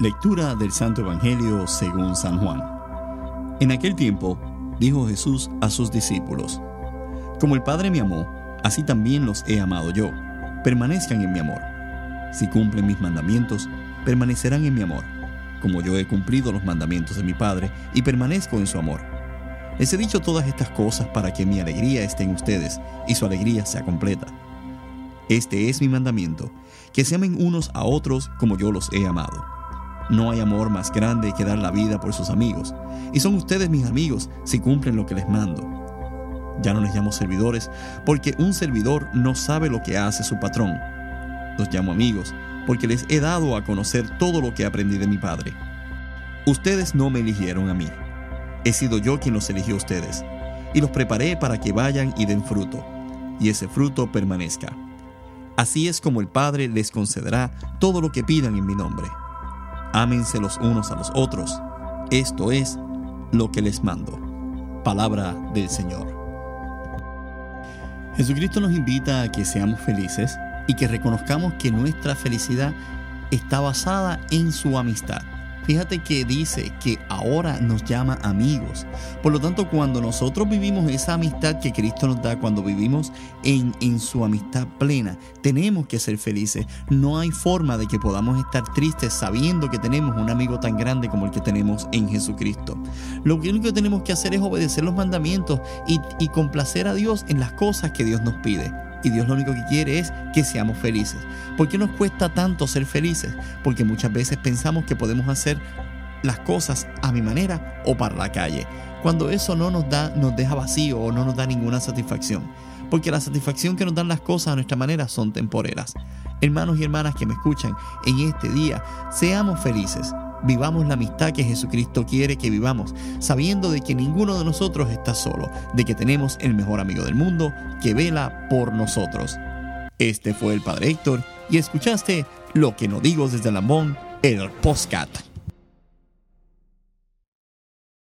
Lectura del Santo Evangelio según San Juan. En aquel tiempo dijo Jesús a sus discípulos, Como el Padre me amó, así también los he amado yo. Permanezcan en mi amor. Si cumplen mis mandamientos, permanecerán en mi amor, como yo he cumplido los mandamientos de mi Padre y permanezco en su amor. Les he dicho todas estas cosas para que mi alegría esté en ustedes y su alegría sea completa. Este es mi mandamiento, que se amen unos a otros como yo los he amado. No hay amor más grande que dar la vida por sus amigos, y son ustedes mis amigos si cumplen lo que les mando. Ya no les llamo servidores, porque un servidor no sabe lo que hace su patrón. Los llamo amigos, porque les he dado a conocer todo lo que aprendí de mi Padre. Ustedes no me eligieron a mí, he sido yo quien los eligió a ustedes, y los preparé para que vayan y den fruto, y ese fruto permanezca. Así es como el Padre les concederá todo lo que pidan en mi nombre. Ámense los unos a los otros. Esto es lo que les mando. Palabra del Señor. Jesucristo nos invita a que seamos felices y que reconozcamos que nuestra felicidad está basada en su amistad. Fíjate que dice que ahora nos llama amigos. Por lo tanto, cuando nosotros vivimos esa amistad que Cristo nos da, cuando vivimos en, en su amistad plena, tenemos que ser felices. No hay forma de que podamos estar tristes sabiendo que tenemos un amigo tan grande como el que tenemos en Jesucristo. Lo único que tenemos que hacer es obedecer los mandamientos y, y complacer a Dios en las cosas que Dios nos pide y Dios lo único que quiere es que seamos felices. ¿Por qué nos cuesta tanto ser felices? Porque muchas veces pensamos que podemos hacer las cosas a mi manera o para la calle, cuando eso no nos da nos deja vacío o no nos da ninguna satisfacción, porque la satisfacción que nos dan las cosas a nuestra manera son temporeras. Hermanos y hermanas que me escuchan, en este día seamos felices vivamos la amistad que Jesucristo quiere que vivamos, sabiendo de que ninguno de nosotros está solo, de que tenemos el mejor amigo del mundo que vela por nosotros. Este fue el Padre Héctor y escuchaste Lo que no digo desde Lambón, el postcat.